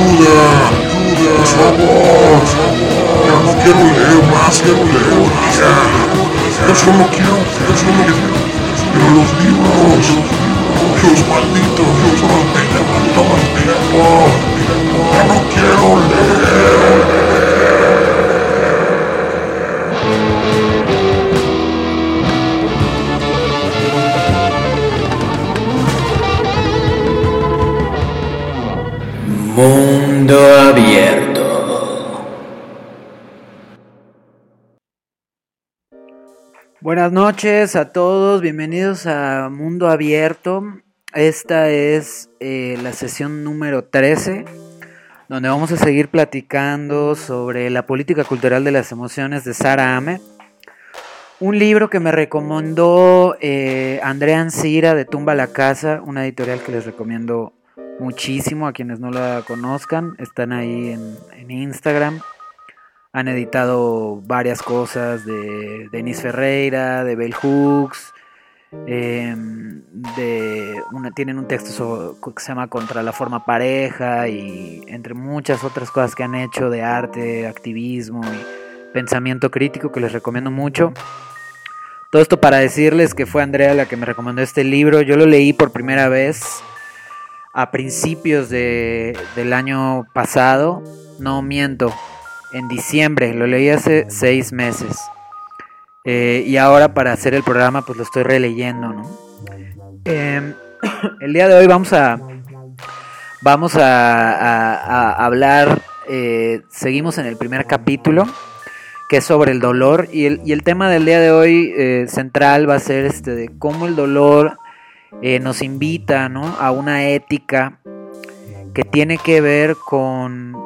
ayuda, ayuda, por favor, ya no quiero leer más, quiero leer ya. Yo solo quiero, yo solo quiero los libros, los malditos, los malditos, los malditos, ya no quiero leer. Mundo abierto. Buenas noches a todos, bienvenidos a Mundo Abierto. Esta es eh, la sesión número 13, donde vamos a seguir platicando sobre la política cultural de las emociones de Sara Ahmed. Un libro que me recomendó eh, Andrea Ancira de Tumba la Casa, una editorial que les recomiendo muchísimo a quienes no la conozcan. Están ahí en, Instagram. Han editado varias cosas de Denis Ferreira, de Bell Hooks. Em, de tienen un texto que se llama Contra la forma pareja y entre muchas otras cosas que han hecho de arte, activismo y pensamiento crítico que les recomiendo mucho. Todo esto para decirles que fue Andrea la que me recomendó este libro. Yo lo leí por primera vez a principios de, del año pasado, no miento, en diciembre, lo leí hace seis meses. Eh, y ahora para hacer el programa pues lo estoy releyendo. Em, el día de hoy vamos a, vamos a, hablar, eh, seguimos en el primer capítulo, que es sobre el dolor, y el, y el tema del día de hoy eh, central va a ser este de cómo el dolor eh, nos invita a una ética que tiene que ver con,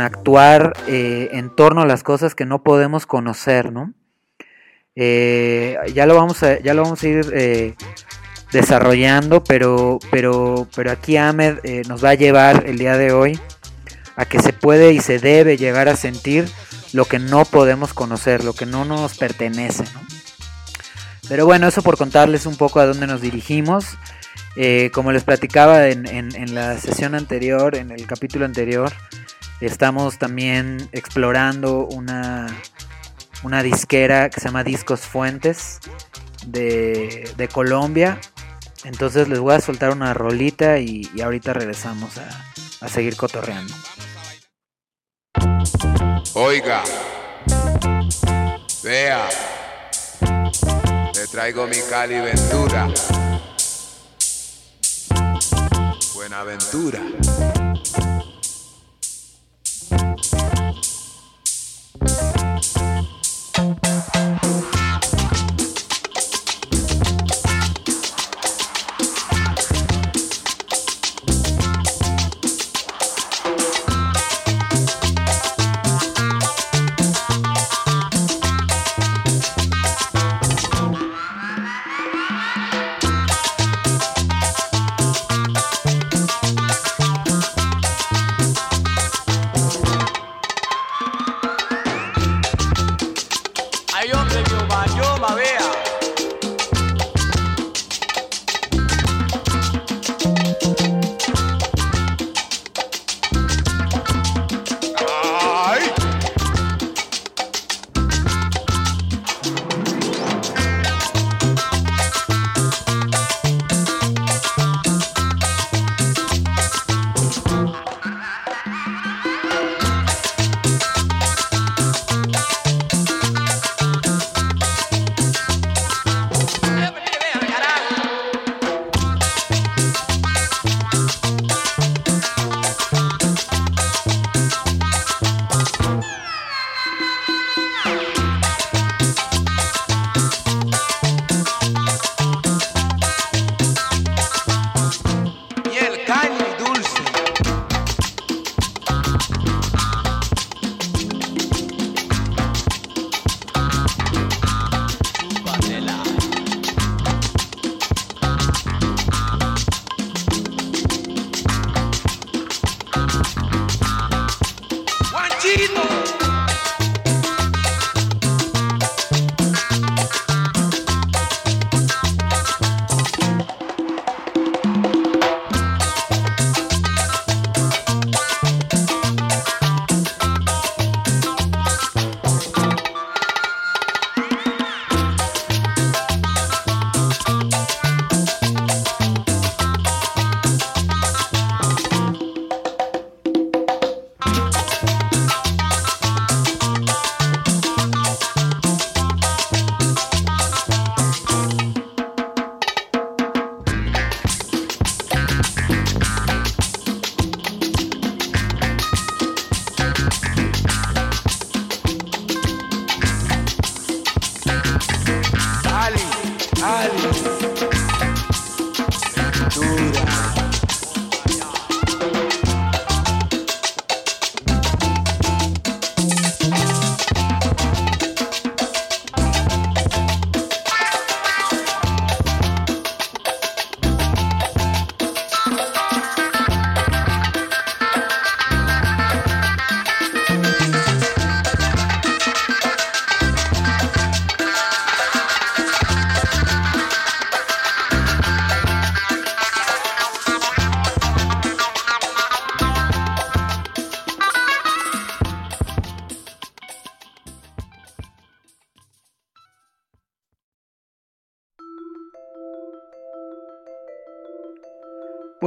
actuar eh, en torno a las cosas que no podemos conocer, ¿no? Eh, ya, lo vamos a, ya lo vamos a ir desarrollando, pero, pero, pero aquí Ahmed nos va a llevar el día de hoy a que se puede y se debe llegar a sentir lo que no podemos conocer, lo que no nos pertenece, ¿no? Pero bueno, eso por contarles un poco a dónde nos dirigimos. Eh, como les platicaba en, la sesión anterior, en el capítulo anterior, estamos también explorando una, una disquera que se llama Discos Fuentes de, Colombia. Entonces les voy a soltar una rolita y, ahorita regresamos a, a seguir cotorreando. Oiga, vea Traigo mi Cali Ventura. Buenaventura. Buenaventura. eyes.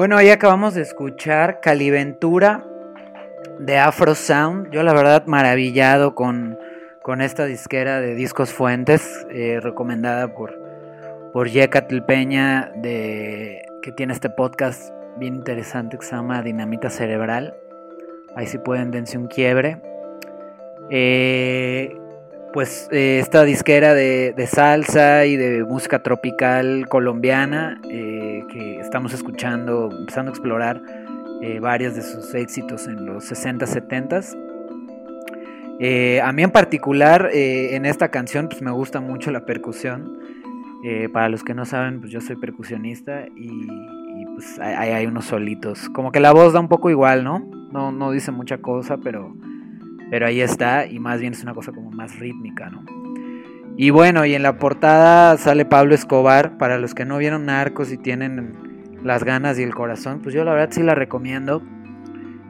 Bueno, ahí acabamos de escuchar Caliventura de Afro Sound. Yo la verdad maravillado con, con esta disquera de Discos Fuentes, eh, recomendada por, por Yecatl Peña, de, que tiene este podcast bien interesante que se llama Dinamita Cerebral. Ahí sí pueden dense un quiebre. Eh, pues eh, esta disquera de, salsa y de música tropical colombiana eh, que estamos escuchando, empezando a explorar eh, varios de sus éxitos en los 60, 70. a mí en particular en esta canción pues me gusta mucho la percusión. para los que no saben, pues yo soy percusionista y, pues hay, hay, unos solitos. Como que la voz da un poco igual, ¿no? No, no dice mucha cosa, pero pero ahí está, y más bien es una cosa como más rítmica, ¿no? Y bueno, y en la portada sale Pablo Escobar. Para los que no vieron Narcos y tienen las ganas y el corazón, pues yo la verdad sí la recomiendo.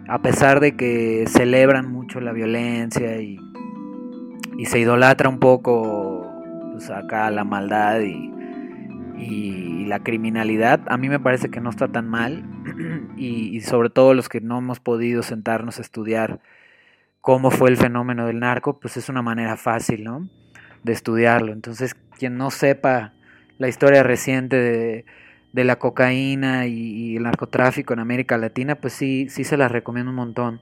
A pesar de que celebran mucho la violencia y, se idolatra un poco pues acá la maldad y, la criminalidad, a mí me parece que no está tan mal. y sobre todo los que no hemos podido sentarnos a estudiar cómo fue el fenómeno del narco, pues es una manera fácil, ¿no? De estudiarlo. Entonces, quien no sepa la historia reciente de, la cocaína y, el narcotráfico en América Latina, pues sí, sí se las recomiendo un montón.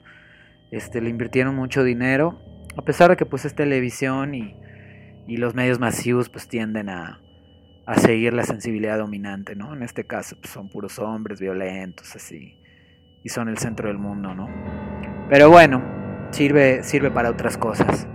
Este, le invirtieron mucho dinero, a pesar de que pues es televisión y, los medios masivos pues tienden a, a, seguir la sensibilidad dominante, ¿no? En este caso pues son puros hombres violentos, así, y son el centro del mundo, ¿no? Pero bueno, sirve, sirve para otras cosas.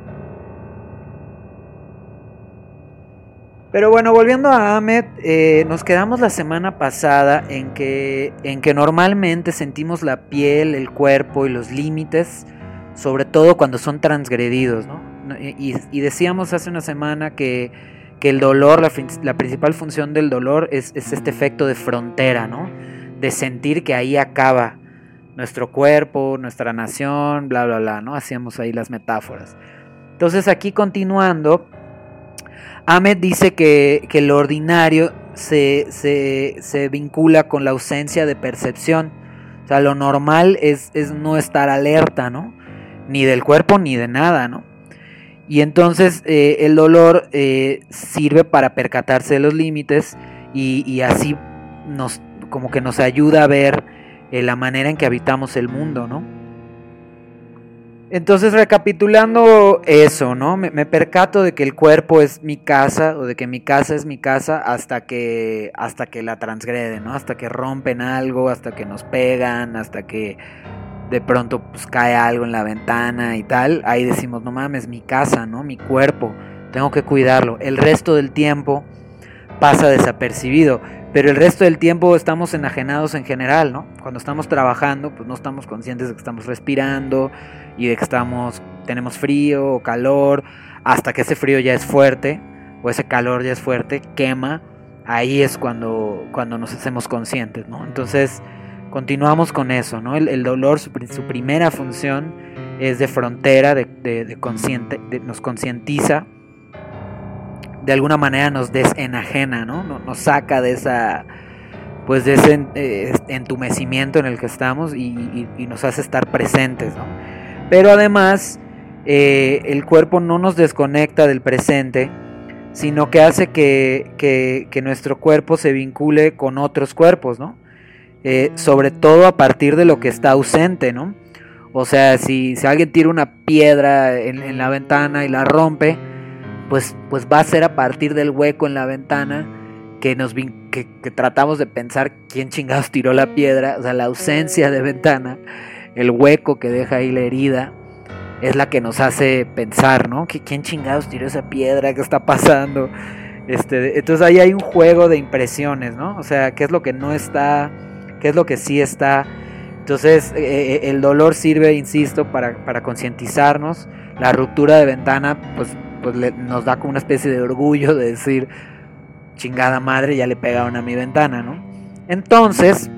Pero bueno, volviendo a Ahmed, eh, nos quedamos la semana pasada en que, en que normalmente sentimos la piel, el cuerpo y los límites, sobre todo cuando son transgredidos, ¿no? Y, decíamos hace una semana que, que el dolor, la, principal función del dolor es, es, este efecto de frontera, ¿no? De sentir que ahí acaba nuestro cuerpo, nuestra nación, bla, bla, bla, ¿no? Hacíamos ahí las metáforas. Entonces aquí continuando, Ahmed dice que, que lo ordinario se, se, vincula con la ausencia de percepción. O sea, lo normal es, es no estar alerta, ¿no? Ni del cuerpo ni de nada, ¿no? Y entonces eh, el dolor eh, sirve para percatarse de los límites y, y así nos como que nos ayuda a ver eh, la manera en que habitamos el mundo, ¿no? Entonces, recapitulando eso, ¿no? Me, percato de que el cuerpo es mi casa o de que mi casa es mi casa hasta que, hasta que la transgreden, ¿no? Hasta que rompen algo, hasta que nos pegan, hasta que de pronto pues, cae algo en la ventana y tal. Ahí decimos, no mames, mi casa, ¿no? Mi cuerpo, tengo que cuidarlo. El resto del tiempo pasa desapercibido pero el resto del tiempo estamos enajenados en general, ¿no? Cuando estamos trabajando, pues no estamos conscientes de que estamos respirando y de que estamos, tenemos frío o calor, hasta que ese frío ya es fuerte o ese calor ya es fuerte, quema, ahí es cuando, cuando nos hacemos conscientes, ¿no? Entonces, continuamos con eso, ¿no? El, dolor, su, primera función es de frontera, de, de, consciente, nos concientiza de alguna manera nos desenajena, ¿no? Nos saca de esa pues de ese eh, entumecimiento en el que estamos y, nos hace estar presentes, ¿no? Pero además eh, el cuerpo no nos desconecta del presente, sino que hace que, nuestro cuerpo se vincule con otros cuerpos, ¿no? Eh, sobre todo a partir de lo que está ausente, ¿no? O sea, si, si alguien tira una piedra en la ventana y la rompe, pues, pues va a ser a partir del hueco en la ventana que nos que, que tratamos de pensar quién chingados tiró la piedra, o sea, la ausencia de ventana, el hueco que deja ahí la herida, es la que nos hace pensar, ¿no? Que quién chingados tiró esa piedra, qué está pasando. Este, entonces ahí hay un juego de impresiones, ¿no? O sea, qué es lo que no está, qué es lo que sí está. Entonces, eh, eh, el dolor sirve, insisto, para, para concientizarnos. La ruptura de ventana, pues, pues nos da como una especie de orgullo de decir, chingada madre, ya le pegaron a mi ventana, ¿no? Entonces,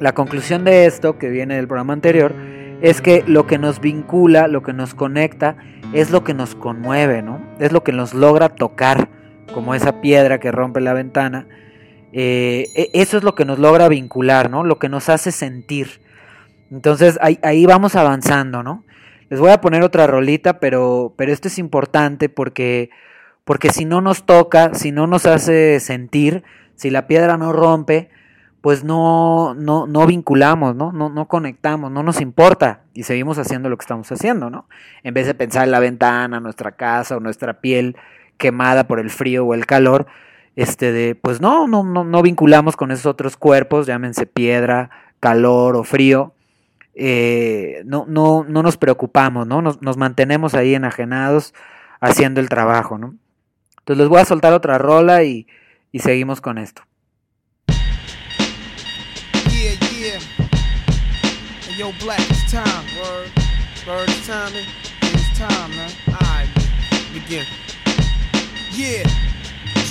la conclusión de esto, que viene del programa anterior, es que lo que nos vincula, lo que nos conecta, es lo que nos conmueve, ¿no? Es lo que nos logra tocar, como esa piedra que rompe la ventana. Eh, e- eso es lo que nos logra vincular, ¿no? Lo que nos hace sentir. Entonces ahí, ahí vamos avanzando, ¿no? Les voy a poner otra rolita, pero, pero esto es importante porque, porque si no nos toca, si no nos hace sentir, si la piedra no rompe, pues no, no, no vinculamos, ¿no? No, no conectamos, no nos importa y seguimos haciendo lo que estamos haciendo, ¿no? En vez de pensar en la ventana, nuestra casa o nuestra piel quemada por el frío o el calor, este de, pues no, no, no, no vinculamos con esos otros cuerpos, llámense piedra, calor o frío, eh, no, no, no nos preocupamos, ¿no? Nos, nos mantenemos ahí enajenados haciendo el trabajo, ¿no? Entonces les voy a soltar otra rola y, y seguimos con esto. Yeah, yeah. Yo, Black, it's time. Word. Word, it's time. It's time, man. Alright, begin. Yeah.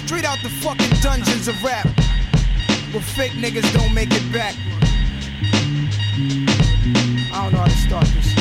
Straight out the fucking dungeons of rap. Where fake niggas don't make it back. I don't know how to start this.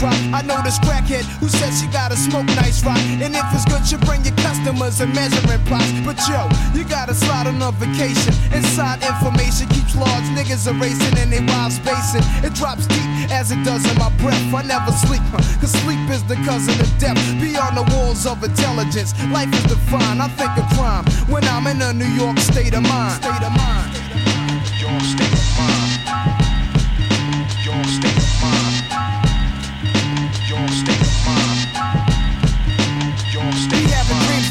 I know this crackhead who says she gotta smoke nice rock. And if it's good, you bring your customers and measuring plots. But yo, you gotta slide on a vacation. Inside information keeps large niggas erasing and they wild spacing. It drops deep as it does in my breath. I never sleep, huh, cause sleep is the cousin of death. Beyond the walls of intelligence, life is defined. I think of crime when I'm in a New York state of mind. State of mind. Your state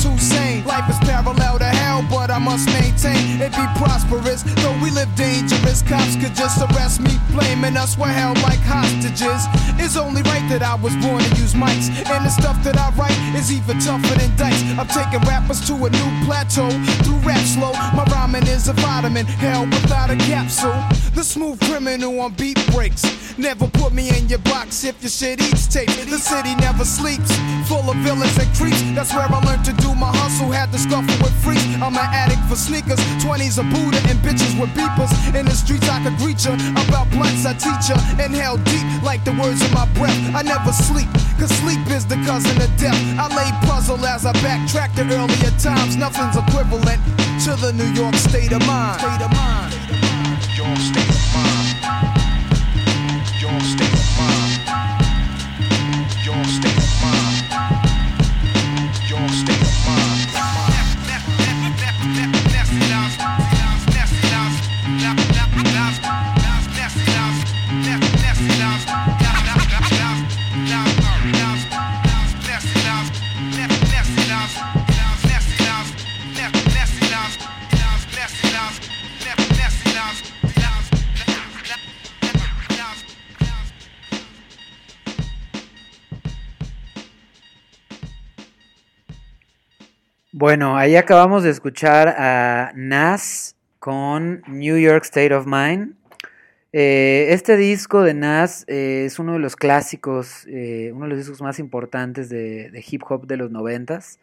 Too sane. Life is parallel to hell, but I must maintain and be prosperous. Though we live dangerous, cops could just arrest me, blaming us were held like hostages. It's only right that I was born to use mics, and the stuff that I write is even tougher than dice. I'm taking rappers to a new plateau through rap slow. My rhyming is a vitamin, hell without a capsule. The smooth criminal on beat breaks. Never put me in your box if your shit eats tape. The city never sleeps, full of villains and creeps. That's where I learned to do my hustle. Had to scuffle with freaks. I'm an addict for sneakers, 20s a Buddha and bitches with beepers. In the streets I could greet ya. About blunts I teach ya. Inhale deep like the words in my breath. I never sleep, cause sleep is the cousin of death. I lay puzzle as I backtrack to earlier times. Nothing's equivalent to the New York state of mind. State of mind. Your state Bueno, ahí acabamos de escuchar a Nas con New York State of Mind. Eh, este disco de Nas eh, es uno de los clásicos, eh, uno de los discos más importantes de, de hip hop de los noventas.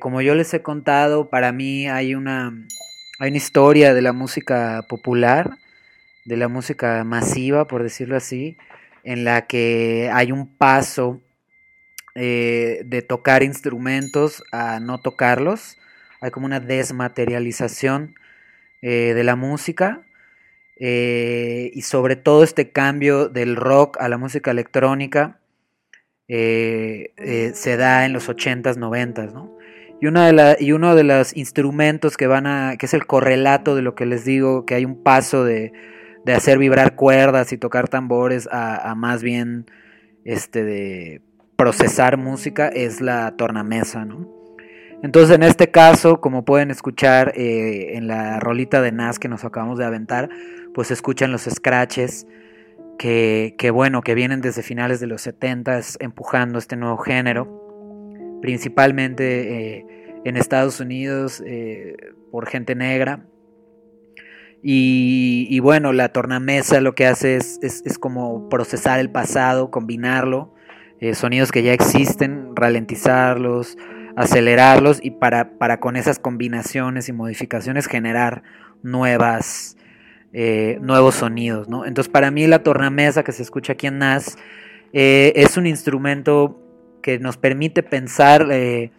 Como yo les he contado, para mí hay una, hay una historia de la música popular, de la música masiva, por decirlo así, en la que hay un paso eh, de tocar instrumentos a no tocarlos. Hay como una desmaterialización eh, de la música. eh, y sobre todo este cambio del rock a la música electrónica se da en los 80s, 90s, ¿no? Y, una de y uno de los instrumentos que van a, que es el correlato de lo que les digo, que hay un paso de, de hacer vibrar cuerdas y tocar tambores a, a más bien este de procesar música, es la tornamesa, ¿no? Entonces en este caso, como pueden escuchar eh, en la rolita de Nas que nos acabamos de aventar, pues escuchan los scratches que, que bueno, que vienen desde finales de los 70 empujando este nuevo género, principalmente eh, en Estados Unidos eh, por gente negra. Y, bueno, la tornamesa lo que hace es- es como procesar el pasado, combinarlo, eh, sonidos que ya existen, ralentizarlos, acelerarlos y para, para con esas combinaciones y modificaciones generar nuevas, eh, nuevos sonidos, ¿no? Entonces para mí la tornamesa que se escucha aquí en Nas eh, es un instrumento que nos permite pensar en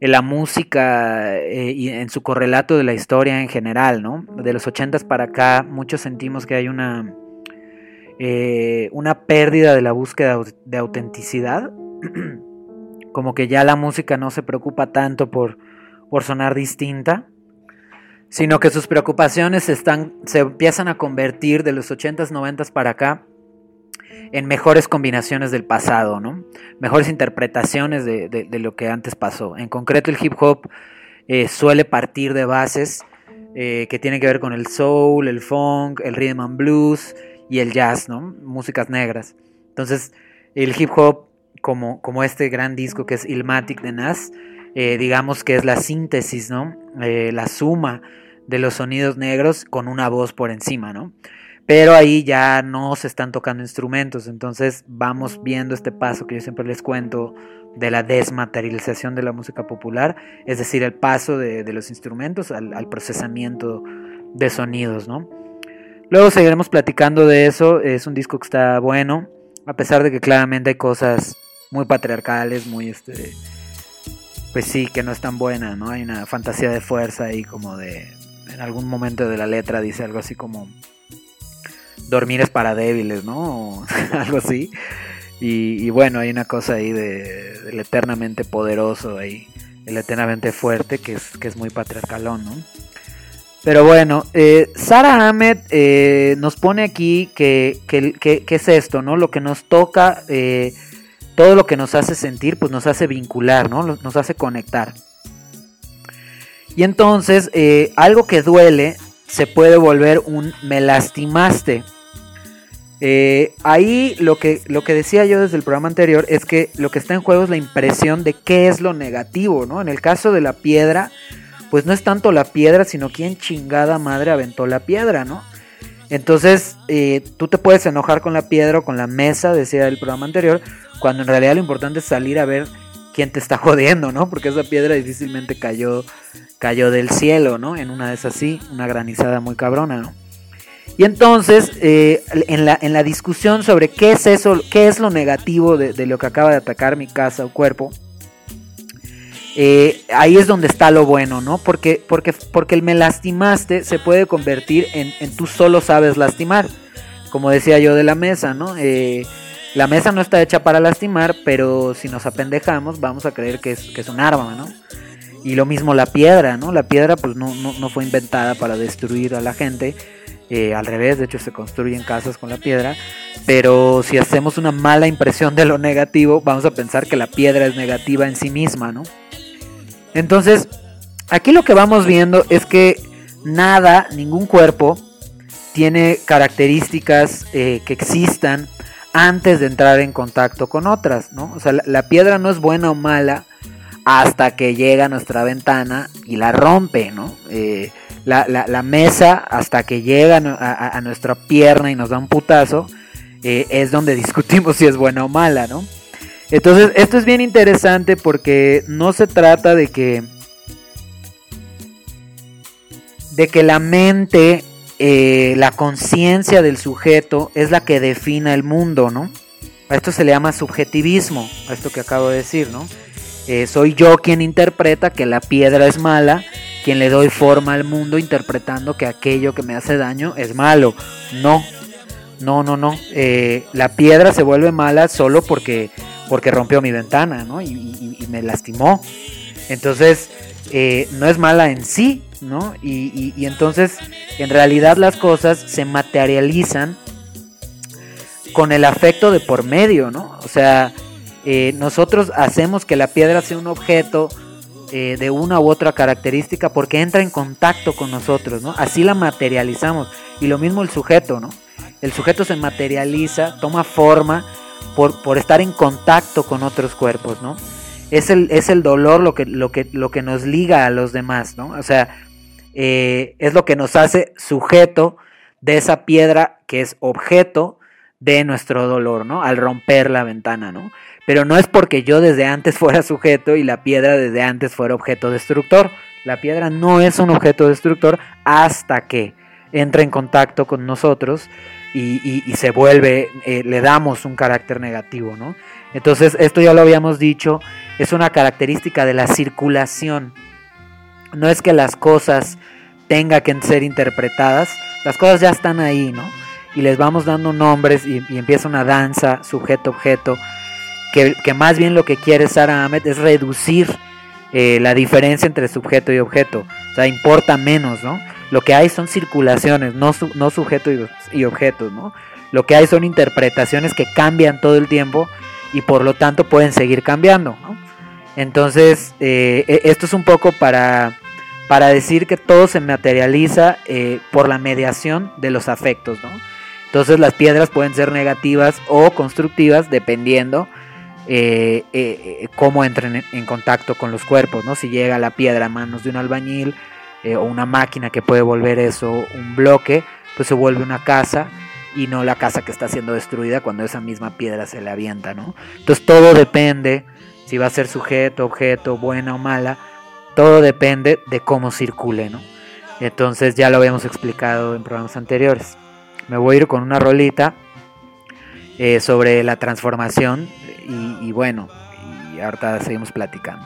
la música y en su correlato de la historia en general, ¿no? De los 80s para acá muchos sentimos que hay una, eh, una pérdida de la búsqueda de autenticidad, como que ya la música no se preocupa tanto por, por sonar distinta, sino que sus preocupaciones están, se empiezan a convertir de los 80s, 90s para acá en mejores combinaciones del pasado, ¿no? Mejores interpretaciones de, de- de lo que antes pasó. En concreto el hip hop eh, suele partir de bases eh, que tienen que ver con el soul, el funk, el rhythm and blues y el jazz, ¿no? Músicas negras. Entonces el hip hop, como, como este gran disco que es Ilmatic de Nas, eh, digamos que es la síntesis, ¿no? Eh, la suma de los sonidos negros con una voz por encima, ¿no? Pero ahí ya no se están tocando instrumentos, entonces vamos viendo este paso que yo siempre les cuento de la desmaterialización de la música popular, es decir, el paso de, de los instrumentos al, al procesamiento de sonidos, ¿no? Luego seguiremos platicando de eso, es un disco que está bueno, a pesar de que claramente hay cosas muy patriarcales, muy este pues sí, que no es tan buena, ¿no? Hay una fantasía de fuerza ahí como de en algún momento de la letra dice algo así como dormir es para débiles, ¿no? O algo así. Y, bueno, hay una cosa ahí de, del eternamente poderoso ahí, el eternamente fuerte, que es, que es muy patriarcalón, ¿no? Pero bueno, eh, Sara Ahmed eh, nos pone aquí que, que, que- es esto, ¿no? Lo que nos toca, eh, todo lo que nos hace sentir, pues nos hace vincular, ¿no? Nos hace conectar. Y entonces, eh, algo que duele se puede volver un me lastimaste. Ahí lo que, lo que decía yo desde el programa anterior es que lo que está en juego es la impresión de qué es lo negativo, ¿no? En el caso de la piedra, pues no es tanto la piedra, sino quién chingada madre aventó la piedra, ¿no? Entonces, eh, tú te puedes enojar con la piedra o con la mesa, decía el programa anterior, cuando en realidad lo importante es salir a ver quién te está jodiendo, ¿no? Porque esa piedra difícilmente cayó, cayó del cielo, ¿no? En una de esas sí, una granizada muy cabrona, ¿no? Y entonces, eh, en, la, en la discusión sobre qué es eso, qué es lo negativo de, de lo que acaba de atacar mi casa o cuerpo, eh, ahí es donde está lo bueno, ¿no? Porque, porque, porque el me lastimaste se puede convertir en, tú solo sabes lastimar. Como decía yo de la mesa, ¿no? Eh, la mesa no está hecha para lastimar, pero si nos apendejamos vamos a creer que es, que es un arma, ¿no? Y lo mismo la piedra, ¿no? La piedra pues no, no, no fue inventada para destruir a la gente. Eh, al revés, de hecho se construyen casas con la piedra. Pero si hacemos una mala impresión de lo negativo, vamos a pensar que la piedra es negativa en sí misma, ¿no? Entonces, aquí lo que vamos viendo es que nada, ningún cuerpo, tiene características eh, que existan antes de entrar en contacto con otras, ¿no? O sea, la, piedra no es buena o mala hasta que llega a nuestra ventana y la rompe, ¿no? Eh, la, mesa hasta que llega a, nuestra pierna y nos da un putazo, eh, es donde discutimos si es buena o mala, ¿no? Entonces, esto es bien interesante porque no se trata de que. de que la mente, eh, la conciencia del sujeto es la que defina el mundo, ¿no? A esto se le llama subjetivismo, a esto que acabo de decir, ¿no? Eh, soy yo quien interpreta que la piedra es mala, quien le doy forma al mundo interpretando que aquello que me hace daño es malo. No, no, no, no. Eh, la piedra se vuelve mala solo porque porque rompió mi ventana, ¿no? Y, me lastimó. Entonces, eh, no es mala en sí, ¿no? Y, y, entonces, en realidad las cosas se materializan con el afecto de por medio, ¿no? O sea, eh, nosotros hacemos que la piedra sea un objeto eh, de una u otra característica porque entra en contacto con nosotros, ¿no? Así la materializamos. Y lo mismo el sujeto, ¿no? El sujeto se materializa, toma forma por, estar en contacto con otros cuerpos, ¿no? Es el, es el dolor lo que, lo, que, lo que nos liga a los demás, ¿no? O sea, eh, es lo que nos hace sujeto de esa piedra que es objeto de nuestro dolor, ¿no? Al romper la ventana, ¿no? Pero no es porque yo desde antes fuera sujeto y la piedra desde antes fuera objeto destructor. La piedra no es un objeto destructor hasta que entra en contacto con nosotros y, se vuelve, eh, le damos un carácter negativo, ¿no? Entonces, esto ya lo habíamos dicho, es una característica de la circulación. No es que las cosas tengan que ser interpretadas, las cosas ya están ahí, ¿no? Y les vamos dando nombres y, empieza una danza sujeto-objeto, que, que, más bien lo que quiere Sara Ahmed es reducir eh, la diferencia entre sujeto y objeto. O sea, importa menos, ¿no? Lo que hay son circulaciones, no, su, no sujeto y, objetos, ¿no? Lo que hay son interpretaciones que cambian todo el tiempo y por lo tanto pueden seguir cambiando, ¿no? Entonces, eh, esto es un poco para, para decir que todo se materializa eh, por la mediación de los afectos, ¿no? Entonces las piedras pueden ser negativas o constructivas dependiendo eh, eh, cómo entren en, en, contacto con los cuerpos, ¿no? Si llega la piedra a manos de un albañil, eh, o una máquina que puede volver eso un bloque, pues se vuelve una casa y no la casa que está siendo destruida cuando esa misma piedra se le avienta, ¿no? Entonces todo depende si va a ser sujeto, objeto, buena o mala, todo depende de cómo circule, ¿no? Entonces ya lo habíamos explicado en programas anteriores. Me voy a ir con una rolita eh, sobre la transformación y, bueno, y ahorita seguimos platicando.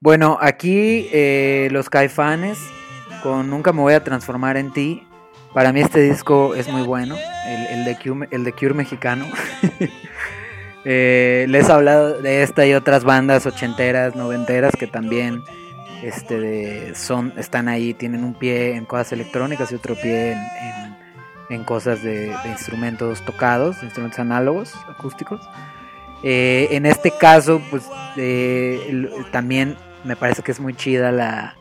Bueno, aquí eh, los caifanes con Nunca me voy a transformar en ti. Para mí este disco es muy bueno, el, de, Cure, el de Cure mexicano. Eh, les he hablado de esta y otras bandas ochenteras, noventeras que también este, son, están ahí, tienen un pie en cosas electrónicas y otro pie en, cosas de, instrumentos tocados, instrumentos análogos, acústicos. Eh, en este caso, pues también me parece que es muy chida la,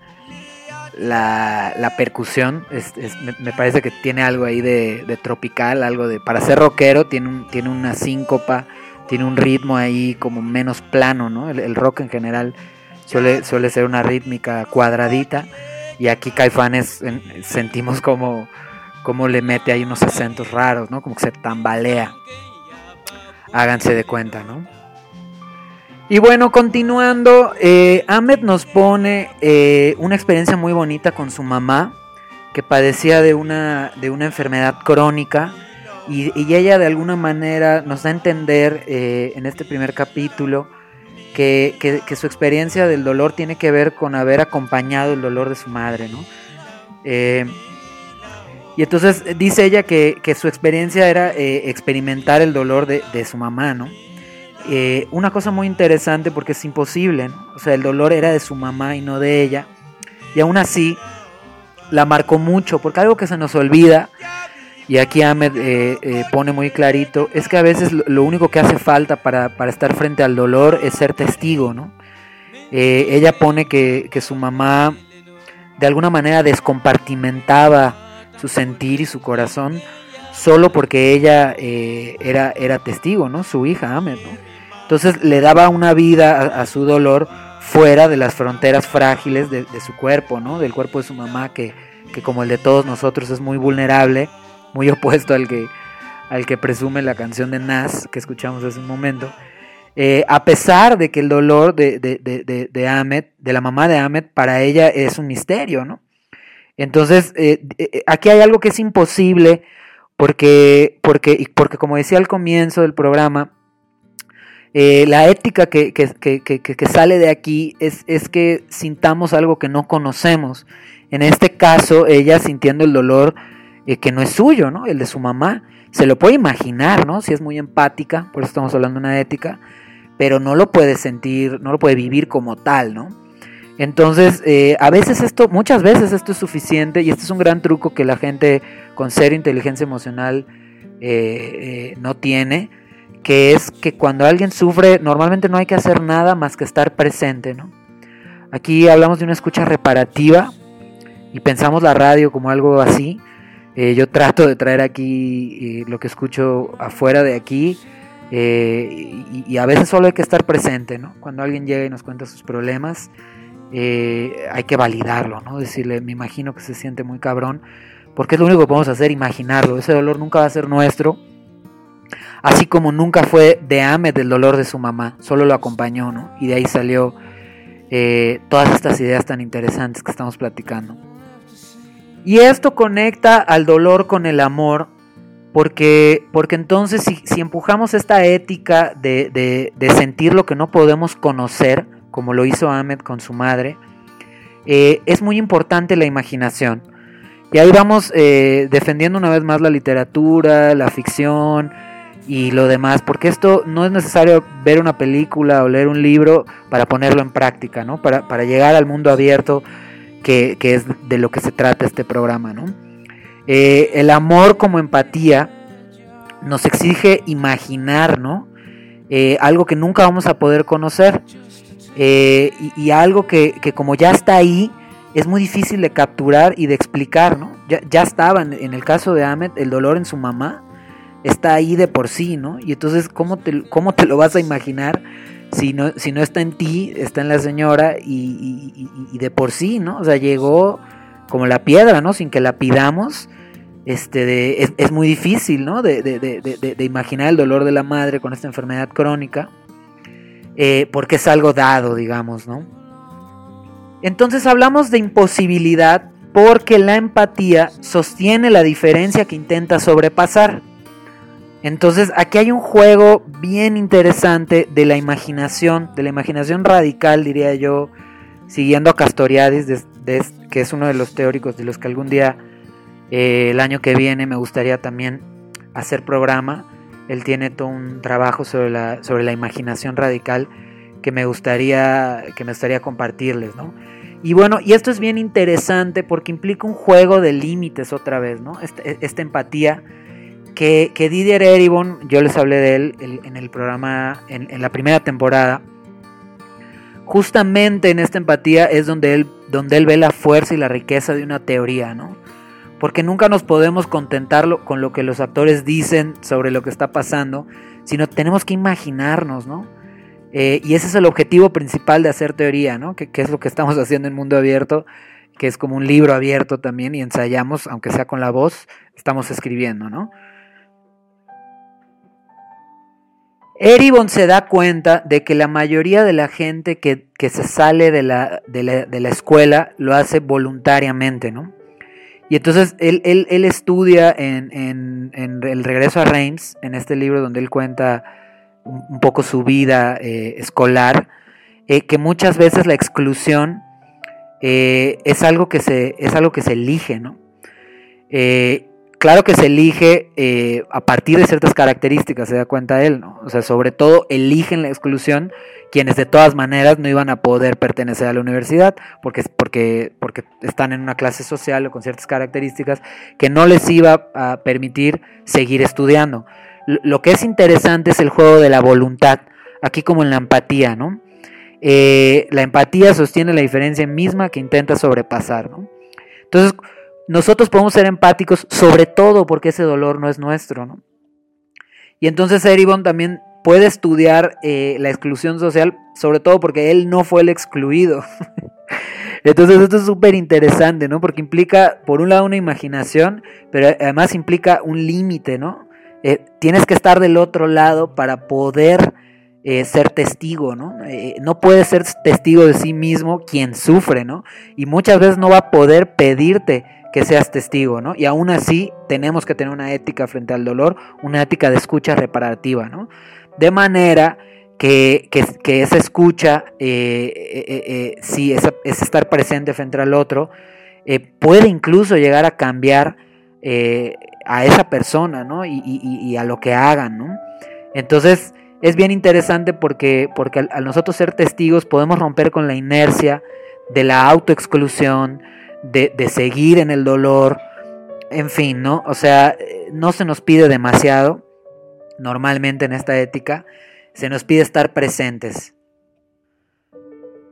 la, percusión. Me, parece que tiene algo ahí de, tropical, algo de. Para ser rockero, tiene, un, tiene una síncopa, tiene un ritmo ahí como menos plano, ¿no? El, rock en general suele, suele ser una rítmica cuadradita. Y aquí Caifanes en- sentimos como, como le mete ahí unos acentos raros, ¿no? Como que se tambalea. Háganse de cuenta, ¿no? Y bueno, continuando, eh, Ahmed nos pone eh, una experiencia muy bonita con su mamá, que padecía de una, de una enfermedad crónica, y, ella de alguna manera nos da a entender eh, en este primer capítulo que, que- que su experiencia del dolor tiene que ver con haber acompañado el dolor de su madre, ¿no? Eh, y entonces dice ella que, que su experiencia era eh, experimentar el dolor de, de su mamá, ¿no? Eh, una cosa muy interesante porque es imposible. O sea, el dolor era de su mamá y no de ella. Y aún así, la marcó mucho, porque algo que se nos olvida, y aquí Ahmed eh, eh, pone muy clarito, es que a veces lo, lo único que hace falta para, para estar frente al dolor es ser testigo, ¿no? Eh, ella pone que, que su mamá de alguna manera descompartimentaba su sentir y su corazón solo porque ella eh, era, era testigo, ¿no? Su hija, Ahmed, ¿no? Entonces le daba una vida a, su dolor fuera de las fronteras frágiles de, su cuerpo, ¿no? Del cuerpo de su mamá, que, que como el de todos nosotros es muy vulnerable, muy opuesto al que, al que presume la canción de Nas que escuchamos hace un momento. Eh, a pesar de que el dolor de, de, de, de, Ahmed, de la mamá de Ahmed, para ella es un misterio, ¿no? Entonces, eh, eh, aquí hay algo que es imposible, porque, porque, porque como decía al comienzo del programa, eh, la ética que, sale de aquí es, que sintamos algo que no conocemos. En este caso, ella sintiendo el dolor eh, que no es suyo, ¿no? El de su mamá. Se lo puede imaginar, ¿no? Si es muy empática, por eso estamos hablando de una ética, pero no lo puede sentir, no lo puede vivir como tal, ¿no? Entonces, eh, a veces esto, muchas veces esto es suficiente y este es un gran truco que la gente con cero inteligencia emocional no tiene, que es que cuando alguien sufre, normalmente no hay que hacer nada más que estar presente, ¿no? Aquí hablamos de una escucha reparativa y pensamos la radio como algo así. Eh, yo trato de traer aquí eh, lo que escucho afuera de aquí eh, y, y a veces solo hay que estar presente, ¿no? Cuando alguien llega y nos cuenta sus problemas, hay que validarlo, ¿no? Decirle, me imagino que se siente muy cabrón, porque es lo único que podemos hacer, imaginarlo. Ese dolor nunca va a ser nuestro, así como nunca fue de Ahmed el dolor de su mamá, solo lo acompañó, ¿no? Y de ahí salió eh, todas estas ideas tan interesantes que estamos platicando. Y esto conecta al dolor con el amor, porque, porque entonces si, empujamos esta ética de, de, de sentir lo que no podemos conocer, como lo hizo Ahmed con su madre, eh, es muy importante la imaginación. Y ahí vamos eh, defendiendo una vez más la literatura, la ficción y lo demás, porque esto no es necesario ver una película o leer un libro para ponerlo en práctica, ¿no? Para, para llegar al mundo abierto, que, que, es de lo que se trata este programa, ¿no? Eh, el amor como empatía nos exige imaginar, ¿no? Eh, algo que nunca vamos a poder conocer. Eh, y, algo que, que, como ya está ahí, es muy difícil de capturar y de explicar, ¿no? Ya, ya estaba, en, en, el caso de Ahmed, el dolor en su mamá está ahí de por sí, ¿no? Y entonces, ¿cómo te, cómo te lo vas a imaginar si no, si no está en ti, está en la señora y, de por sí, ¿no? O sea, llegó como la piedra, ¿no? Sin que la pidamos. Este es, es, muy difícil, ¿no? De, de, de, imaginar el dolor de la madre con esta enfermedad crónica. Eh, porque es algo dado, digamos, ¿no? Entonces hablamos de imposibilidad porque la empatía sostiene la diferencia que intenta sobrepasar. Entonces aquí hay un juego bien interesante de la imaginación, de la imaginación radical, diría yo, siguiendo a Castoriadis, que es uno de los teóricos de los que algún día, eh, el año que viene, me gustaría también hacer programa. Él tiene todo un trabajo sobre la, sobre la imaginación radical que me gustaría, que me gustaría compartirles, ¿no? Y bueno, y esto es bien interesante porque implica un juego de límites otra vez, ¿no? Este- esta empatía que, Didier Eribon, yo les hablé de él en el programa, en, en la primera temporada, justamente en esta empatía es donde él, donde él ve la fuerza y la riqueza de una teoría, ¿no? Porque nunca nos podemos contentar con lo que los actores dicen sobre lo que está pasando, sino tenemos que imaginarnos, ¿no? Eh, y ese es el objetivo principal de hacer teoría, ¿no? Que, que es lo que estamos haciendo en Mundo Abierto, que es como un libro abierto también y ensayamos, aunque sea con la voz, estamos escribiendo, ¿no? Eribon se da cuenta de que la mayoría de la gente que, que se sale de la, de, la, de la escuela lo hace voluntariamente, ¿no? Y entonces él, él, él estudia en, en, El regreso a Reims, en este libro donde él cuenta un, poco su vida eh, escolar, eh, que muchas veces la exclusión eh, es, algo que se, es algo que se elige, ¿no? Claro que se elige eh, a partir de ciertas características, se da cuenta él, ¿no? O sea, sobre todo eligen la exclusión quienes de todas maneras no iban a poder pertenecer a la universidad porque, porque, porque están en una clase social o con ciertas características que no les iba a permitir seguir estudiando. Lo que es interesante es el juego de la voluntad, aquí como en la empatía, ¿no? Eh, la empatía sostiene la diferencia misma que intenta sobrepasar, ¿no? Entonces, nosotros podemos ser empáticos sobre todo porque ese dolor no es nuestro, ¿no? Y entonces Eribon también puede estudiar eh, la exclusión social, sobre todo porque él no fue el excluido. entonces esto es súper interesante, ¿no? Porque implica, por un lado, una imaginación, pero además implica un límite, ¿no? Eh, tienes que estar del otro lado para poder eh, ser testigo, ¿no? No puede ser testigo de sí mismo quien sufre, ¿no? Y muchas veces no va a poder pedirte que seas testigo, ¿no? Y aún así tenemos que tener una ética frente al dolor, una ética de escucha reparativa, ¿no? De manera que, que, esa escucha, sí, es, es, estar presente frente al otro, eh, puede incluso llegar a cambiar eh, a esa persona, ¿no? Y, a lo que hagan, ¿no? Entonces, es bien interesante porque, porque al, al nosotros ser testigos podemos romper con la inercia de la autoexclusión, de, de, seguir en el dolor, en fin, ¿no? O sea, no se nos pide demasiado, normalmente en esta ética, se nos pide estar presentes.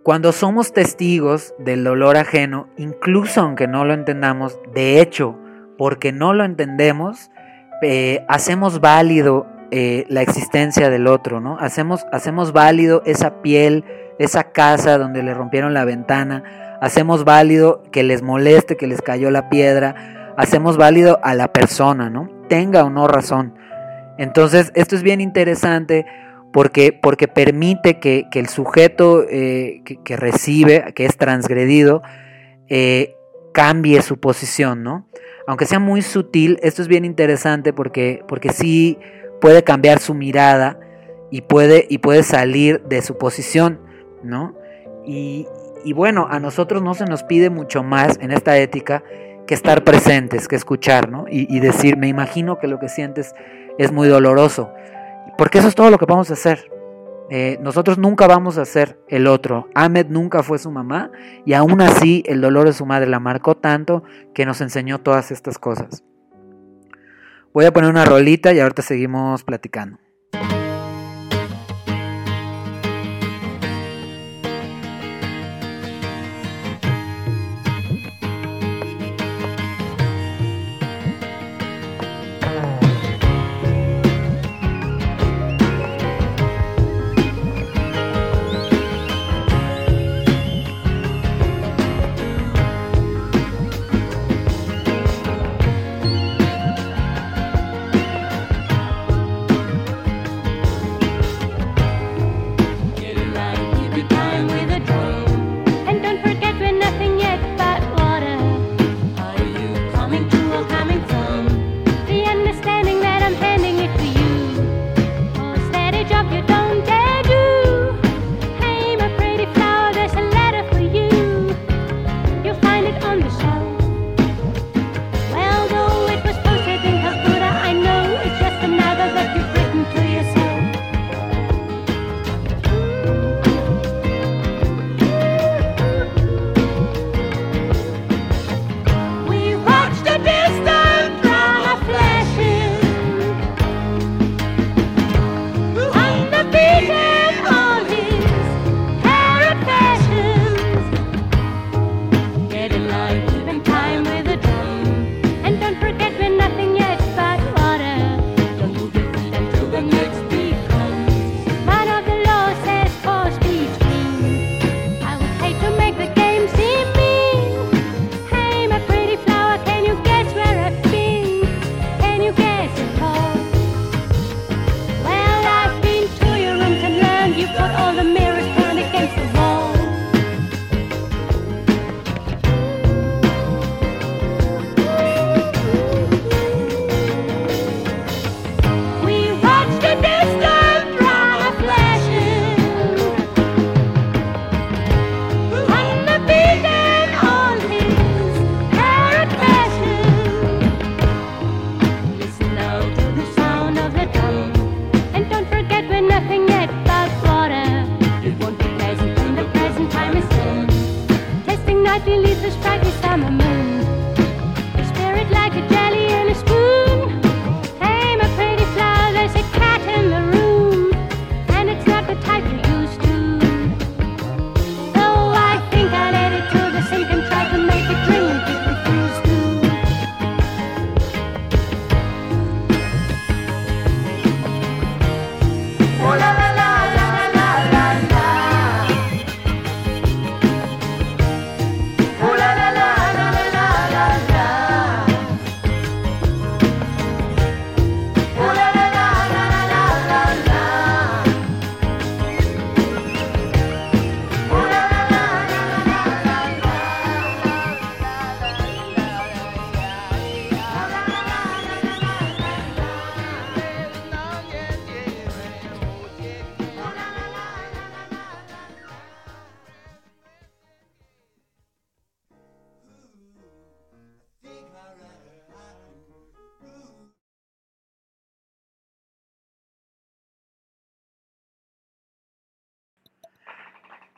Cuando somos testigos del dolor ajeno, incluso aunque no lo entendamos, de hecho, porque no lo entendemos, eh, hacemos válido eh, la existencia del otro, ¿no? Hacemos, hacemos válido esa piel, esa casa donde le rompieron la ventana, hacemos válido que les moleste, que les cayó la piedra, hacemos válido a la persona, ¿no? Tenga o no razón. Entonces, esto es bien interesante porque, porque permite que, que el sujeto eh, que, recibe, que es transgredido, eh, cambie su posición, ¿no? Aunque sea muy sutil, esto es bien interesante porque, porque sí puede cambiar su mirada y puede, y puede salir de su posición, ¿no? Y, y bueno, a nosotros no se nos pide mucho más en esta ética que estar presentes, que escuchar, ¿no? Y, decir, me imagino que lo que sientes es muy doloroso. Porque eso es todo lo que vamos a hacer. Eh, nosotros nunca vamos a ser el otro. Ahmed nunca fue su mamá y aún así el dolor de su madre la marcó tanto que nos enseñó todas estas cosas. Voy a poner una rolita y ahorita seguimos platicando.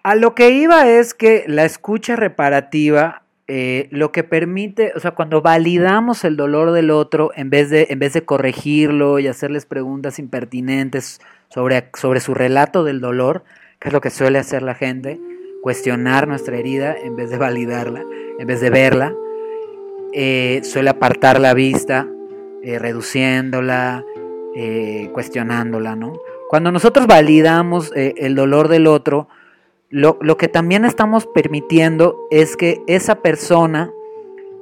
A lo que iba es que la escucha reparativa eh, lo que permite, o sea, cuando validamos el dolor del otro, en vez de, en vez de corregirlo y hacerles preguntas impertinentes sobre, sobre su relato del dolor, que es lo que suele hacer la gente, cuestionar nuestra herida en vez de validarla, en vez de verla, eh, suele apartar la vista, eh, reduciéndola, cuestionándola, ¿no? Cuando nosotros validamos el dolor del otro, lo, lo que también estamos permitiendo es que esa persona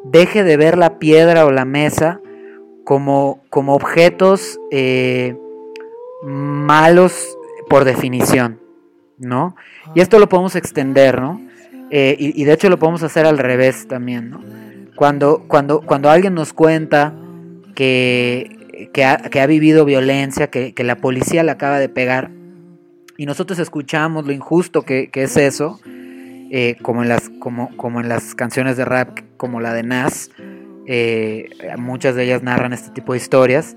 deje de ver la piedra o la mesa como, como objetos eh, malos por definición, ¿no? Y esto lo podemos extender, ¿no? Eh, y, y de hecho lo podemos hacer al revés también, ¿no? Cuando, cuando, cuando alguien nos cuenta que, que, ha, que ha vivido violencia, que, que la policía le acaba de pegar, y nosotros escuchamos lo injusto que, que es eso, eh, como, en las, como, como en las canciones de rap, como la de Nas, eh, muchas de ellas narran este tipo de historias,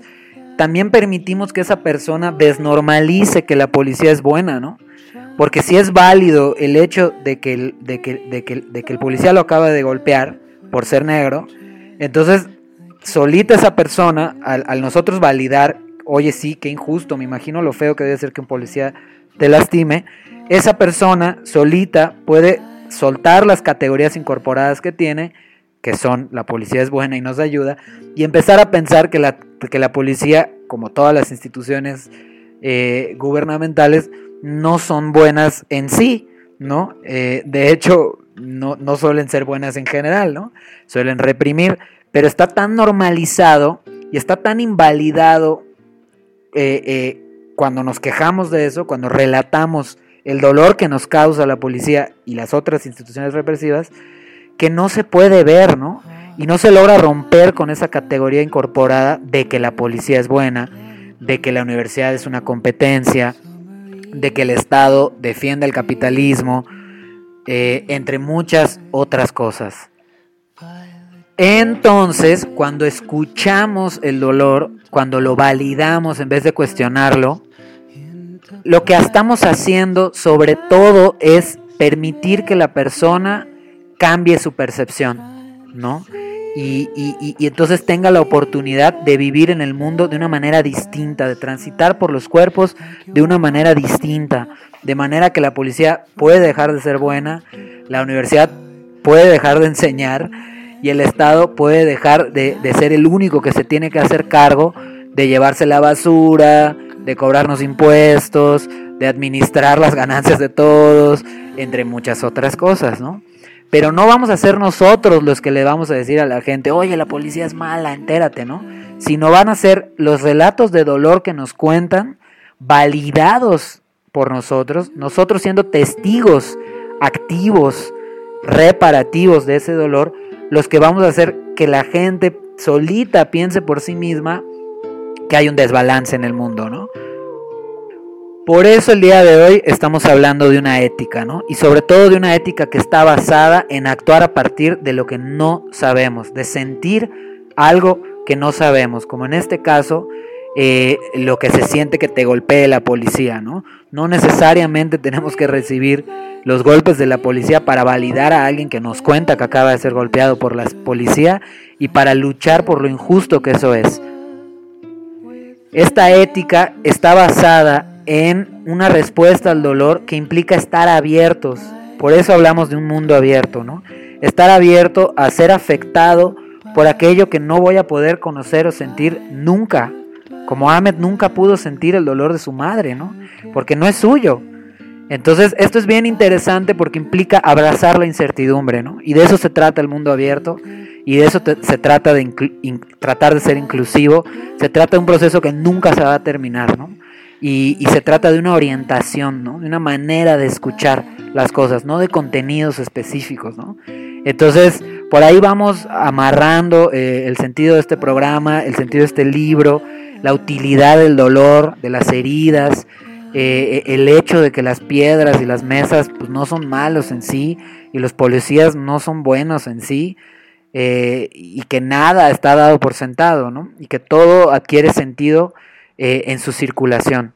también permitimos que esa persona desnormalice que la policía es buena, ¿no? Porque si es válido el hecho de que el, de que, de que, de que el policía lo acaba de golpear por ser negro, entonces solita esa persona, al, al nosotros validar, oye sí, qué injusto, me imagino lo feo que debe ser que un policía te lastime, esa persona solita puede soltar las categorías incorporadas que tiene, que son la policía es buena y nos ayuda, y empezar a pensar que la, que la policía, como todas las instituciones eh, gubernamentales, no son buenas en sí, ¿no? Eh, de hecho, no, no suelen ser buenas en general, ¿no? Suelen reprimir, pero está tan normalizado y está tan invalidado eh, cuando nos quejamos de eso, cuando relatamos el dolor que nos causa la policía y las otras instituciones represivas, que no se puede ver, ¿no? Y no se logra romper con esa categoría incorporada de que la policía es buena, de que la universidad es una competencia, de que el Estado defiende el capitalismo, eh, entre muchas otras cosas. Entonces, cuando escuchamos el dolor, cuando lo validamos en vez de cuestionarlo, lo que estamos haciendo sobre todo es permitir que la persona cambie su percepción, ¿no? Y, y- y- entonces tenga la oportunidad de vivir en el mundo de una manera distinta, de transitar por los cuerpos de una manera distinta, de manera que la policía puede dejar de ser buena, la universidad puede dejar de enseñar y el Estado puede dejar de, de ser el único que se tiene que hacer cargo de llevarse la basura, de cobrarnos impuestos, de administrar las ganancias de todos, entre muchas otras cosas, ¿no? Pero no vamos a ser nosotros los que le vamos a decir a la gente, oye, la policía es mala, entérate, ¿no? Sino van a ser los relatos de dolor que nos cuentan, validados por nosotros, nosotros siendo testigos activos, reparativos de ese dolor, los que vamos a hacer que la gente solita piense por sí misma que hay un desbalance en el mundo, ¿no? Por eso el día de hoy estamos hablando de una ética, ¿no? Y sobre todo de una ética que está basada en actuar a partir de lo que no sabemos, de sentir algo que no sabemos, como en este caso eh, lo que se siente que te golpee la policía, ¿no? No necesariamente tenemos que recibir los golpes de la policía para validar a alguien que nos cuenta que acaba de ser golpeado por la policía y para luchar por lo injusto que eso es. Esta ética está basada en una respuesta al dolor que implica estar abiertos. Por eso hablamos de un mundo abierto, ¿no? Estar abierto a ser afectado por aquello que no voy a poder conocer o sentir nunca. Como Ahmed nunca pudo sentir el dolor de su madre, ¿no? Porque no es suyo. Entonces, esto es bien interesante porque implica abrazar la incertidumbre, ¿no? Y de eso se trata el mundo abierto y de eso se trata de tratar de ser inclusivo. Se trata de un proceso que nunca se va a terminar, ¿no? Y, se trata de una orientación, ¿no? De una manera de escuchar las cosas, no de contenidos específicos, ¿no? Entonces, por ahí vamos amarrando eh, el sentido de este programa, el sentido de este libro, la utilidad del dolor, de las heridas, eh, el hecho de que las piedras y las mesas pues, no son malos en sí y los policías no son buenos en sí. Eh, y que nada está dado por sentado, ¿no? Y que todo adquiere sentido en su circulación.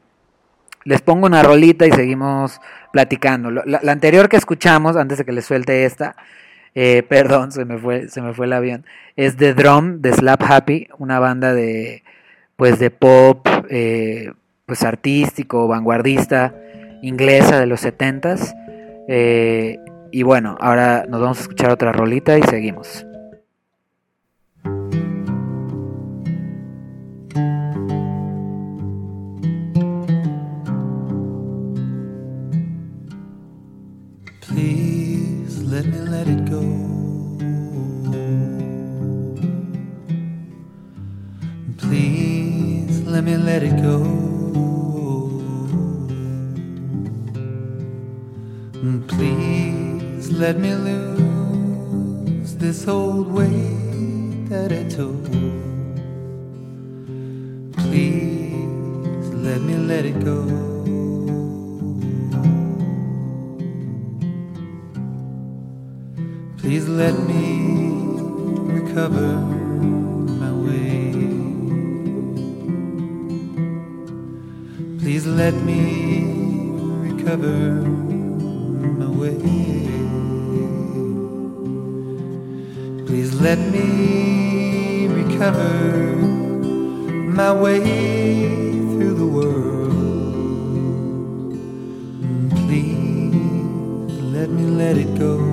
Les pongo una rolita y seguimos platicando. La, anterior que escuchamos, antes de que les suelte esta, eh, perdón, se me, fue, se me fue el avión, es The Drum de Slap Happy, una banda de, pues, de pop, eh, pues, artístico, vanguardista, inglesa de los 70s. Eh, y bueno, ahora nos vamos a escuchar otra rolita y seguimos. Let me let it go. Please let me lose this old weight that I took. Please let me let it go. Please let me recover my way. Please let me recover my way. Please let me recover my way through the world. Please let me let it go.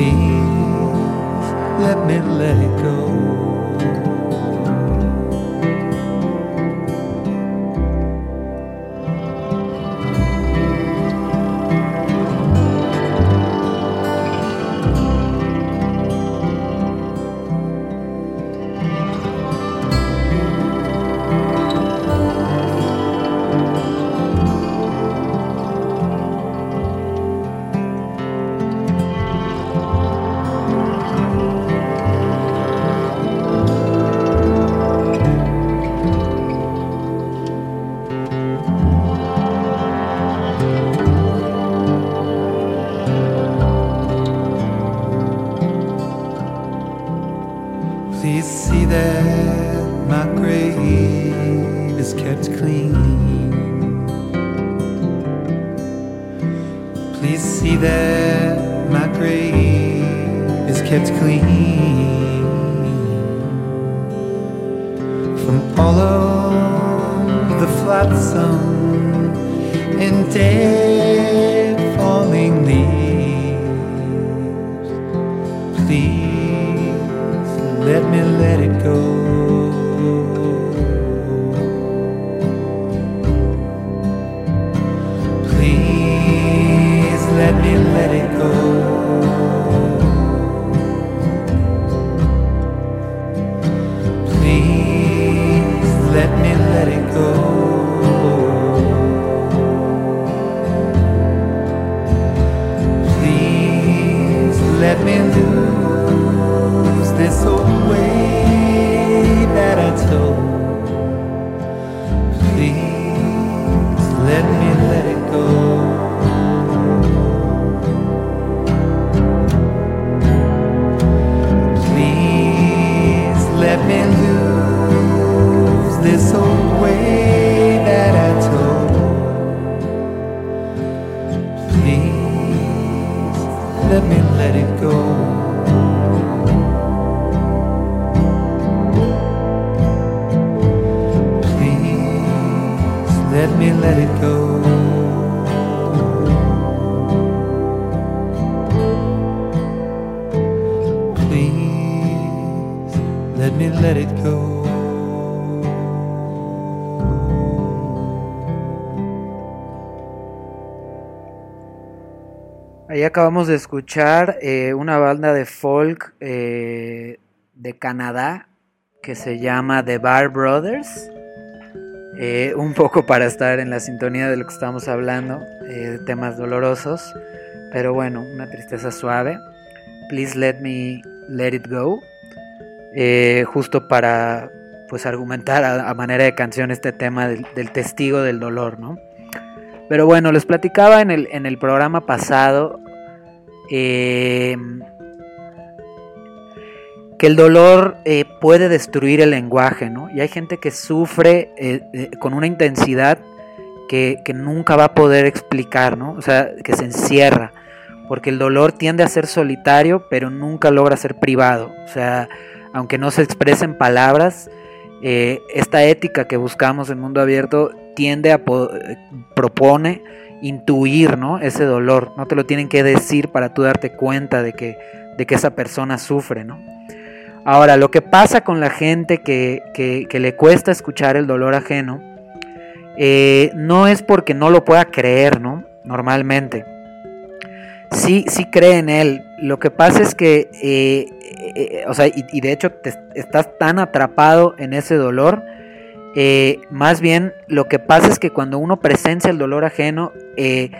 Please let me let go. Ahí acabamos de escuchar eh, una banda de folk eh, de Canadá que se llama The Bar Brothers. Eh, un poco para estar en la sintonía de lo que estamos hablando, de temas dolorosos, pero bueno, una tristeza suave. Please let me let it go. Justo para pues argumentar a, a manera de canción este tema del, del testigo del dolor, ¿no? Pero bueno, les platicaba en el, en el programa pasado eh, que el dolor eh, puede destruir el lenguaje, ¿no? Y hay gente que sufre eh, eh, con una intensidad que, que nunca va a poder explicar, ¿no? O sea, que se encierra. Porque el dolor tiende a ser solitario, pero nunca logra ser privado. O sea, aunque no se exprese en palabras, esta ética que buscamos en mundo abierto tiende a po- propone intuir ¿no? ese dolor no te lo tienen que decir para tú darte cuenta de que, de que esa persona sufre ¿no? ahora lo que pasa con la gente que, que- que le cuesta escuchar el dolor ajeno eh, no es porque no lo pueda creer no normalmente sí, sí cree en él. Lo que pasa es que, eh, eh, o sea, y, de hecho estás tan atrapado en ese dolor. Eh, más bien, lo que pasa es que cuando uno presencia el dolor ajeno, eh,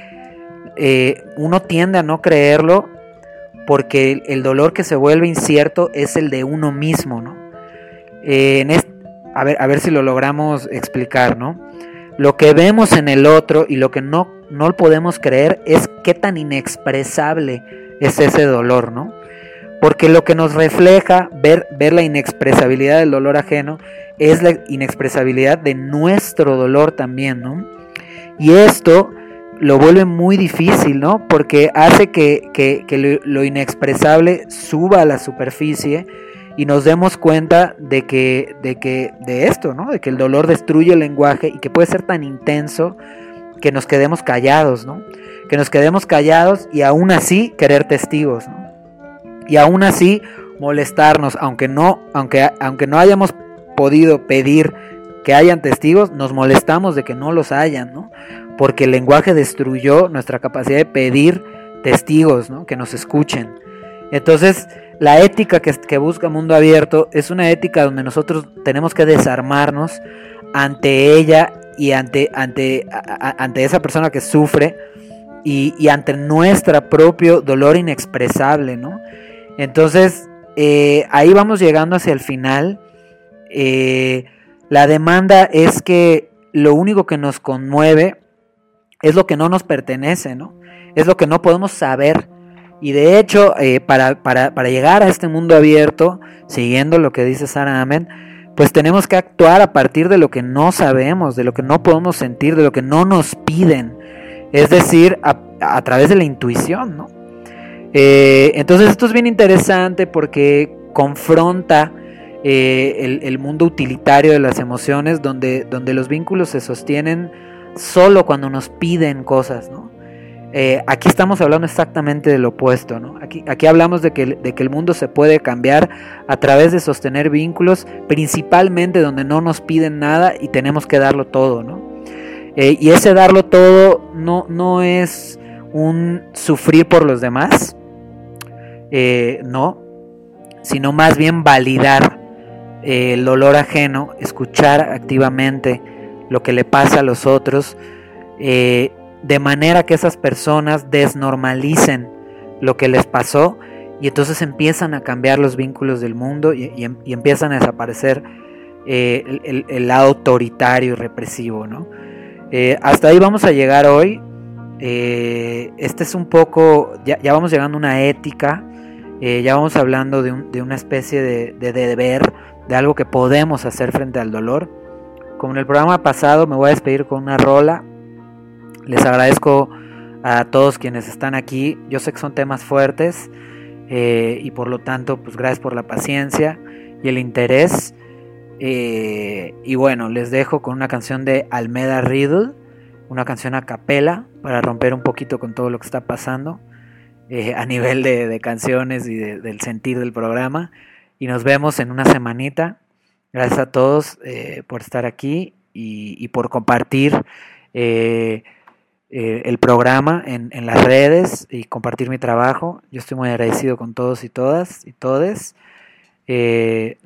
eh, uno tiende a no creerlo porque el, dolor que se vuelve incierto es el de uno mismo, ¿no? A, ver, a ver si lo logramos explicar, ¿no? Lo que vemos en el otro y lo que no, no podemos creer es qué tan inexpresable es ese dolor, ¿no? Porque lo que nos refleja ver, ver la inexpresabilidad del dolor ajeno es la inexpresabilidad de nuestro dolor también, ¿no? Y esto lo vuelve muy difícil, ¿no? Porque hace que, que- que lo, inexpresable suba a la superficie y nos demos cuenta de que, de que, de esto, ¿no? De que el dolor destruye el lenguaje y que puede ser tan intenso que nos quedemos callados, ¿no? Que nos quedemos callados y aún así querer testigos, ¿no? Y aún así molestarnos, aunque no, aunque, aunque no hayamos podido pedir que hayan testigos, nos molestamos de que no los hayan, ¿no? Porque el lenguaje destruyó nuestra capacidad de pedir testigos, ¿no? Que nos escuchen. Entonces, la ética que, busca Mundo Abierto es una ética donde nosotros tenemos que desarmarnos ante ella y ante, ante, ante esa persona que sufre y ante nuestro propio dolor inexpresable, ¿no? Entonces, eh, ahí vamos llegando hacia el final. Eh, la demanda es que lo único que nos conmueve es lo que no nos pertenece, ¿no? Es lo que no podemos saber. Y de hecho, eh, para, para- para llegar a este mundo abierto, siguiendo lo que dice Sara Amen, pues tenemos que actuar a partir de lo que no sabemos, de lo que no podemos sentir, de lo que no nos piden. Es decir, a, a través de la intuición, ¿no? Eh, entonces esto es bien interesante porque confronta eh, el, mundo utilitario de las emociones donde, donde los vínculos se sostienen solo cuando nos piden cosas, ¿no? Eh, aquí estamos hablando exactamente del opuesto, ¿no? Aquí, aquí hablamos de que, de que el mundo se puede cambiar a través de sostener vínculos, principalmente donde no nos piden nada y tenemos que darlo todo, y ese darlo todo no, no es un sufrir por los demás, eh, no, sino más bien validar eh, el dolor ajeno, escuchar activamente lo que le pasa a los otros, eh, de manera que esas personas desnormalicen lo que les pasó y entonces empiezan a cambiar los vínculos del mundo y, em- empiezan a desaparecer el, lado autoritario y represivo, ¿no? Hasta ahí vamos a llegar hoy. Este es un poco, ya, ya vamos llegando a una ética, eh, ya vamos hablando de, un- de una especie de, de deber, de algo que podemos hacer frente al dolor. Como en el programa pasado, me voy a despedir con una rola. Les agradezco a todos quienes están aquí. Yo sé que son temas fuertes eh, y por lo tanto, pues gracias por la paciencia y el interés. Eh, y bueno, les dejo con una canción de Almeda Riddle, una canción a capela para romper un poquito con todo lo que está pasando eh, a nivel de, de canciones y de- del sentir del programa. Y nos vemos en una semanita. Gracias a todos eh, por estar aquí y, por compartir eh, el programa en, en las redes y compartir mi trabajo. Yo estoy muy agradecido con todos y todas y todes.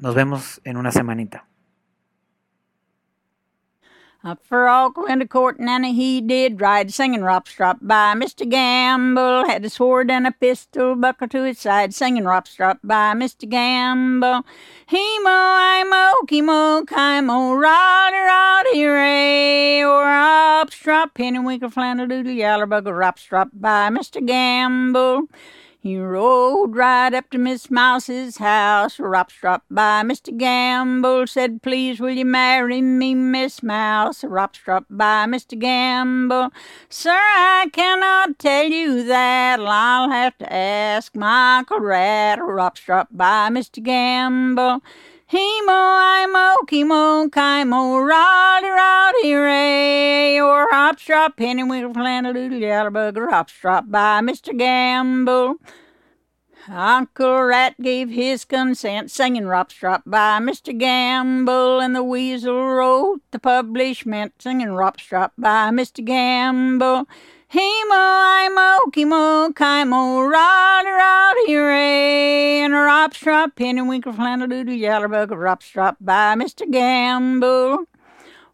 Nos vemos en una semanita. A frog went to court and he did ride, singing Rop Strop by Mr. Gamble. Had a sword and a pistol buckled to his side, singing Rop Strop by Mr. Gamble. He-mo, I-mo, ki-mo, ki-mo, roddy, roddy, ray. Rop Strop, pennywinkle, flannel, doodle, yaller, bug, Rop Strop by Mr. Gamble. He rode right up to Miss Mouse's house, rop strop by Mr. Gamble. Said, Please, will you marry me, Miss Mouse? Rop strop by Mr. Gamble. Sir, I cannot tell you that. I'll have to ask Michael Rat. Rop strop by Mr. Gamble. He-mo, I-mo, ki-mo, ki-mo, roddy, roddy, ray. Or hop strop, pennywinkle, flannel, doodle, yaller, bug, hop strop by Mr. Gamble. Uncle Rat gave his consent, singing Rop Strop by Mr. Gamble, and the Weasel wrote the publishment, singing Rop Strop by Mr. Gamble. He-mo, I-mo, ki-mo, ki-mo, roddy, roddy, ray, and Rop Strop, pennywinkle, flannel, doodle, yaller, bug, Rop Strop by Mr. Gamble.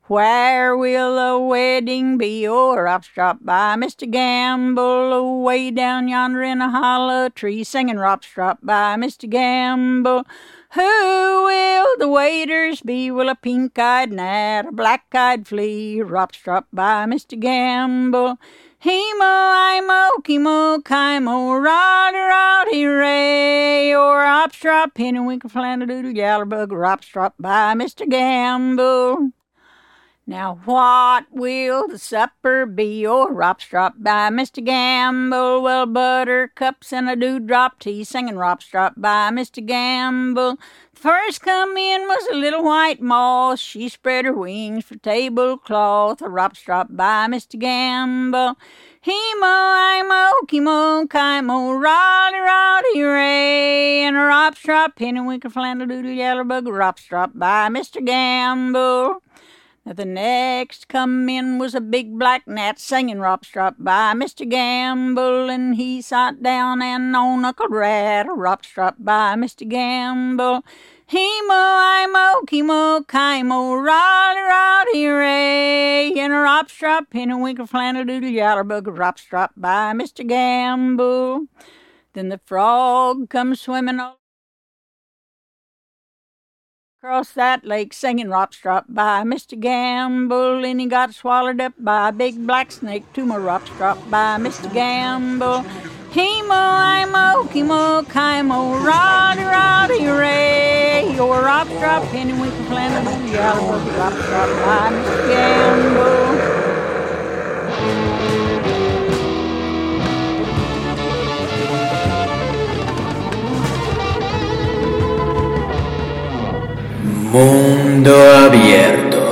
Where will the wedding be? Oh, Strop by Mr. Gamble, away down yonder in a hollow tree, singing Rop Strop by Mr. Gamble. Who will the waiters be? Will a pink-eyed gnat, a black-eyed flea? Rop Strop by Mr. Gamble. Hemo, imo, chemo, chymo, Roddy, Roddy, Ray, or opstrop, pinnewinkle, Flannadoodle, gallerbug, or opstrop by Mr. Gamble. Now, what will the supper be? Or Ropstrop by Mr. Gamble. Well, buttercups and a dewdrop tea, singing Ropstrop by Mr. Gamble. First come in was a little white moth. She spread her wings for tablecloth. A Rop Strop by Mr. Gamble. He-mo, I-mo, ki-mo, ki-mo, roddy, roddy, ray, and a Rop Strop, pennywinkle, flannel, doodle, yaller, bug, Rop Strop by Mr. Gamble. Now the next come in was a big black gnat singing Rop Strop by Mr. Gamble, and he sat down and on Rat, a Rop Strop by Mr. Gamble. He-mo, I-mo, ki-mo, ki-mo, roddy, roddy, ray, and a Rop Strop, pennywinkle, flannel, doodle, yaller, a Rop Strop by Mr. Gamble. Then the frog comes swimming all across that lake singing Rop Strop by Mr. Gamble, and he got swallowed up by a big black snake to my Rop Strop by Mr. Gamble. He-mo, I-mo, ki-mo, ki-mo, roddy, roddy, ray, your Rop Strop, pennywinkle, flannel, yellow, Rop Strop by Mr. Gamble. Mundo abierto.